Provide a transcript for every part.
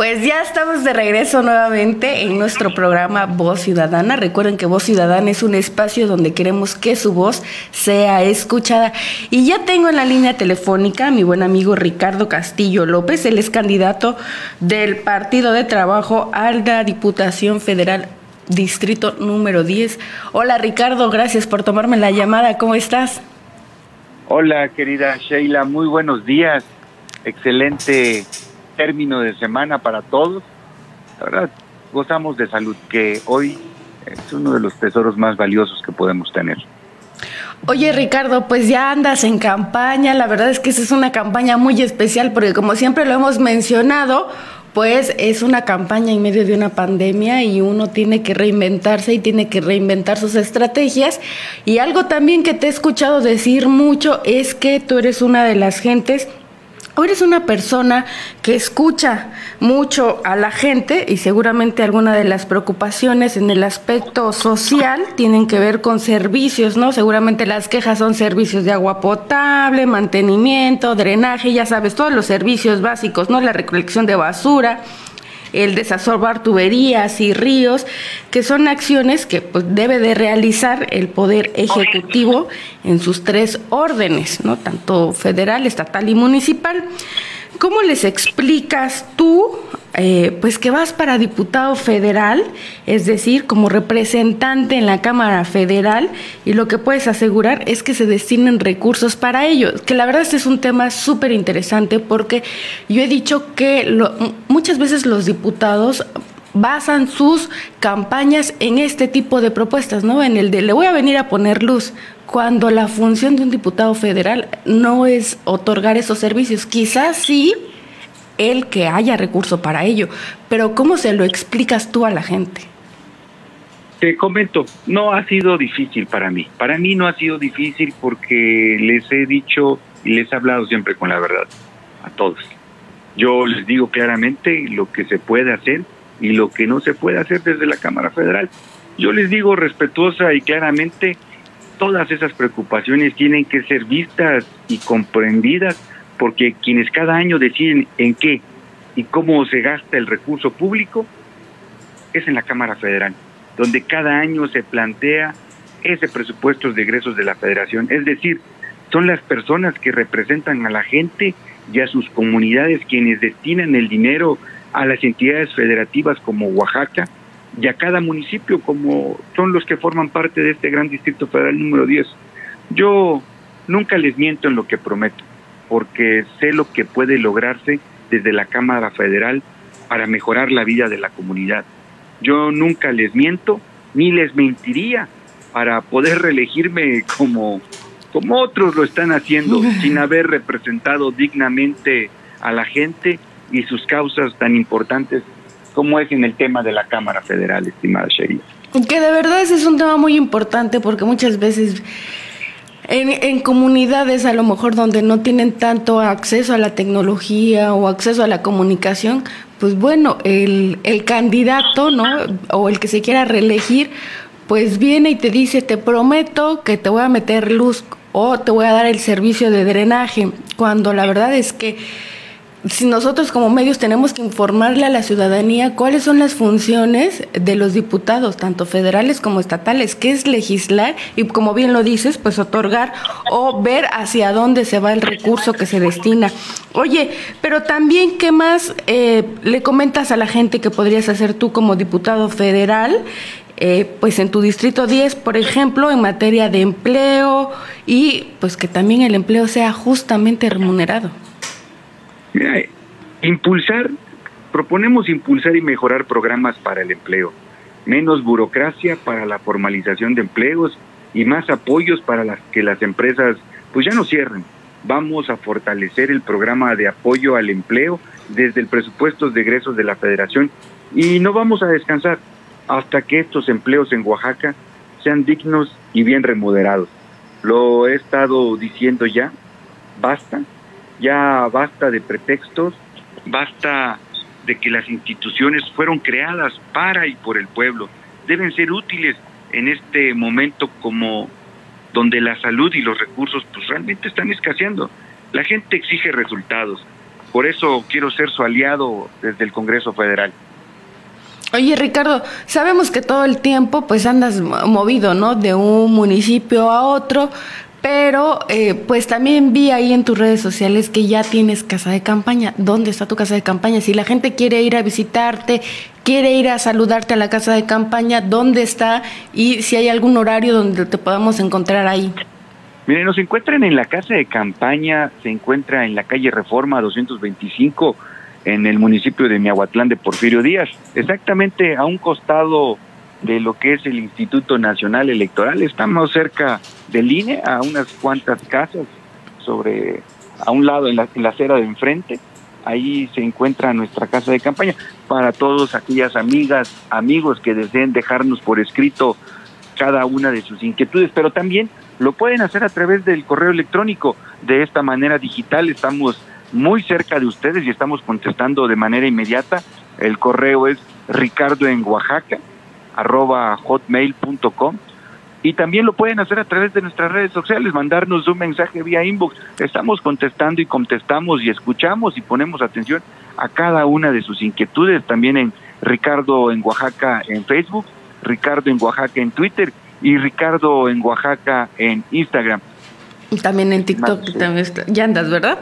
Pues ya estamos de regreso nuevamente en nuestro programa Voz Ciudadana. Recuerden que Voz Ciudadana es un espacio donde queremos que su voz sea escuchada. Y ya tengo en la línea telefónica a mi buen amigo Ricardo Castillo López. Él es candidato del Partido de Trabajo a la Diputación Federal Distrito número 10. Hola Ricardo, gracias por tomarme la llamada. ¿Cómo estás? Hola querida Sheila, muy buenos días. Excelente término de semana para todos. La verdad, gozamos de salud, que hoy es uno de los tesoros más valiosos que podemos tener. Oye Ricardo, pues ya andas en campaña, la verdad es que esa es una campaña muy especial porque como siempre lo hemos mencionado, pues es una campaña en medio de una pandemia y uno tiene que reinventarse y tiene que reinventar sus estrategias. Y algo también que te he escuchado decir mucho es que tú eres una de las gentes o eres una persona que escucha mucho a la gente y seguramente alguna de las preocupaciones en el aspecto social tienen que ver con servicios, ¿no? Seguramente las quejas son servicios de agua potable, mantenimiento, drenaje, ya sabes, todos los servicios básicos, ¿no? La recolección de basura, el desasolvar tuberías y ríos, que son acciones que pues, debe de realizar el Poder Ejecutivo en sus tres órdenes, ¿no? tanto federal, estatal y municipal. ¿Cómo les explicas tú, eh, pues que vas para diputado federal, es decir, como representante en la Cámara Federal, y lo que puedes asegurar es que se destinen recursos para ello? Que la verdad este es un tema súper interesante porque yo he dicho que muchas veces los diputados basan sus campañas en este tipo de propuestas, ¿no? En el de le voy a venir a poner luz, cuando la función de un diputado federal no es otorgar esos servicios. Quizás sí el que haya recurso para ello, pero ¿cómo se lo explicas tú a la gente? Te comento, no ha sido difícil para mí. Para mí no ha sido difícil porque les he dicho y les he hablado siempre con la verdad a todos. Yo les digo claramente lo que se puede hacer y lo que no se puede hacer desde la Cámara Federal. Yo les digo respetuosa y claramente todas esas preocupaciones tienen que ser vistas y comprendidas porque quienes cada año deciden en qué y cómo se gasta el recurso público es en la Cámara Federal, donde cada año se plantea ese presupuesto de egresos de la Federación. Es decir, son las personas que representan a la gente y a sus comunidades quienes destinan el dinero a las entidades federativas como Oaxaca, y a cada municipio como son los que forman parte de este gran distrito federal número 10. Yo nunca les miento en lo que prometo, porque sé lo que puede lograrse desde la Cámara Federal para mejorar la vida de la comunidad. Yo nunca les miento ni les mentiría para poder reelegirme como, como otros lo están haciendo, sin haber representado dignamente a la gente y sus causas tan importantes como es en el tema de la Cámara Federal, estimada Sheria. Que de verdad ese es un tema muy importante porque muchas veces en, comunidades a lo mejor donde no tienen tanto acceso a la tecnología o acceso a la comunicación, pues bueno, el, el candidato, ¿no? O el que se quiera reelegir, pues viene y te dice, te prometo que te voy a meter luz o te voy a dar el servicio de drenaje, cuando la verdad es que si nosotros como medios tenemos que informarle a la ciudadanía cuáles son las funciones de los diputados, tanto federales como estatales, que es legislar y como bien lo dices, pues otorgar o ver hacia dónde se va el recurso que se destina. Oye, pero también, ¿qué más eh, le comentas a la gente que podrías hacer tú como diputado federal? Eh, pues en tu distrito 10, por ejemplo, en materia de empleo y pues que también el empleo sea justamente remunerado. Mira, impulsar, proponemos impulsar y mejorar programas para el empleo, menos burocracia para la formalización de empleos y más apoyos para las que las empresas pues ya no cierren. Vamos a fortalecer el programa de apoyo al empleo desde el presupuesto de egresos de la Federación y no vamos a descansar hasta que estos empleos en Oaxaca sean dignos y bien remunerados. Lo he estado diciendo ya, basta ya basta de pretextos, basta de que las instituciones fueron creadas para y por el pueblo. Deben ser útiles en este momento como donde la salud y los recursos pues realmente están escaseando. La gente exige resultados. Por eso quiero ser su aliado desde el Congreso Federal. Oye, Ricardo, sabemos que todo el tiempo pues andas movido, ¿no? De un municipio a otro, pero eh, pues también vi ahí en tus redes sociales que ya tienes casa de campaña. ¿Dónde está tu casa de campaña? Si la gente quiere ir a visitarte, quiere ir a saludarte a la casa de campaña, ¿dónde está? Y si hay algún horario donde te podamos encontrar ahí. Miren, nos encuentran en la casa de campaña, se encuentra en la calle Reforma 225, en el municipio de Miahuatlán de Porfirio Díaz, exactamente a un costado de lo que es el Instituto Nacional Electoral. Estamos cerca del INE, a unas cuantas casas, sobre a un lado en la, en la acera de enfrente. Ahí se encuentra nuestra casa de campaña para todas aquellas amigas, amigos que deseen dejarnos por escrito cada una de sus inquietudes, pero también lo pueden hacer a través del correo electrónico. De esta manera digital estamos muy cerca de ustedes y estamos contestando de manera inmediata. El correo es ricardo en Oaxaca arroba hotmail.com y también lo pueden hacer a través de nuestras redes sociales, mandarnos un mensaje vía inbox. Estamos contestando y contestamos y escuchamos y ponemos atención a cada una de sus inquietudes, también en Ricardo en Oaxaca en Facebook, Ricardo en Oaxaca en Twitter y Ricardo en Oaxaca en Instagram. También en TikTok, también ya andas, ¿verdad?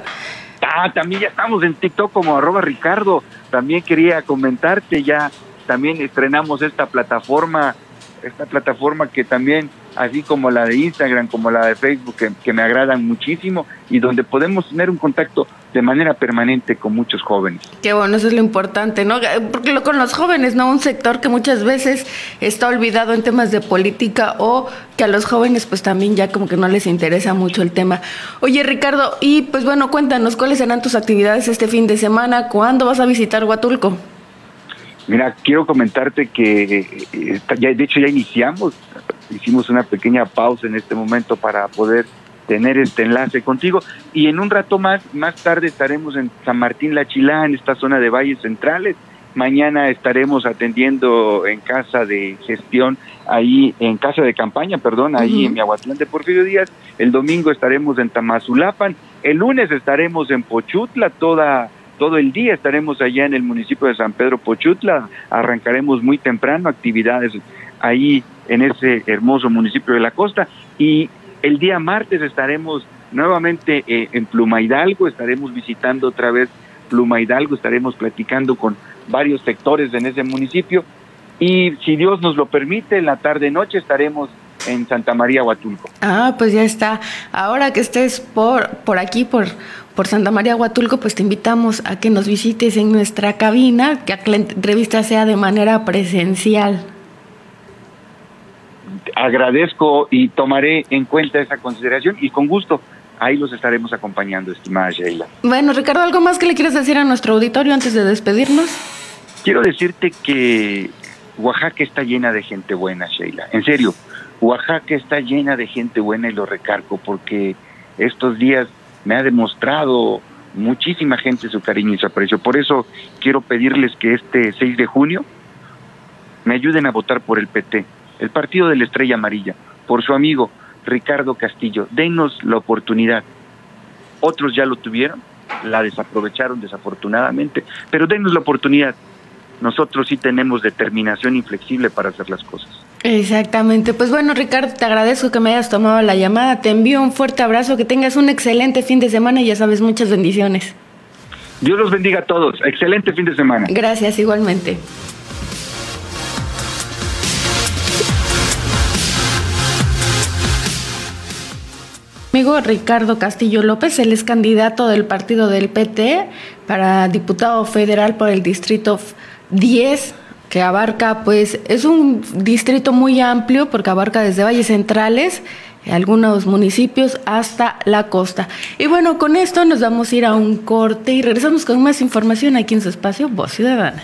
Ah, también ya estamos en TikTok como arroba Ricardo. También quería comentarte, ya también estrenamos esta plataforma, esta plataforma que también, así como la de Instagram, como la de Facebook, que, me agradan muchísimo y donde podemos tener un contacto de manera permanente con muchos jóvenes. Qué bueno, eso es lo importante, ¿no? Porque lo, con los jóvenes, ¿no? Un sector que muchas veces está olvidado en temas de política o que a los jóvenes pues también ya como que no les interesa mucho el tema. Oye, Ricardo, y pues bueno, cuéntanos cuáles serán tus actividades este fin de semana, ¿cuándo vas a visitar Huatulco? Mira, quiero comentarte que eh, ya, de hecho ya iniciamos, hicimos una pequeña pausa en este momento para poder tener este enlace contigo y en un rato más, más tarde estaremos en San Martín La Chilá, en esta zona de Valles Centrales. Mañana estaremos atendiendo en casa de gestión, ahí en casa de campaña, perdón, ahí en Miahuatlán de Porfirio Díaz. El domingo estaremos en Tamazulapan. El lunes estaremos en Pochutla, toda todo el día estaremos allá en el municipio de San Pedro Pochutla, arrancaremos muy temprano actividades ahí en ese hermoso municipio de la costa. Y el día martes estaremos nuevamente eh, en Pluma Hidalgo, estaremos visitando otra vez Pluma Hidalgo, estaremos platicando con varios sectores en ese municipio. Y si Dios nos lo permite, en la tarde-noche estaremos en Santa María Huatulco. Ah, pues ya está. Ahora que estés por, por aquí, por, por Santa María Huatulco, pues te invitamos a que nos visites en nuestra cabina, que la entrevista sea de manera presencial. Agradezco y tomaré en cuenta esa consideración y con gusto ahí los estaremos acompañando, estimada Sheila. Bueno, Ricardo, ¿algo más que le quieras decir a nuestro auditorio antes de despedirnos? Quiero decirte que Oaxaca está llena de gente buena, Sheila. En serio, Oaxaca está llena de gente buena y lo recargo porque estos días me ha demostrado muchísima gente su cariño y su aprecio. Por eso quiero pedirles que este 6 de junio me ayuden a votar por el PT, el Partido de la Estrella Amarilla, por su amigo Ricardo Castillo. Denos la oportunidad. Otros ya lo tuvieron, la desaprovecharon desafortunadamente, pero denos la oportunidad. Nosotros sí tenemos determinación inflexible para hacer las cosas. Exactamente. Pues bueno, Ricardo, te agradezco que me hayas tomado la llamada. Te envío un fuerte abrazo, que tengas un excelente fin de semana y ya sabes, muchas bendiciones. Dios los bendiga a todos. Excelente fin de semana. Gracias, igualmente. Amigo Ricardo Castillo López, él es candidato del partido del PT para diputado federal por el distrito 10 que abarca, pues es un distrito muy amplio porque abarca desde valles centrales, algunos municipios hasta la costa. Y bueno, con esto nos vamos a ir a un corte y regresamos con más información aquí en su espacio Voz Ciudadana.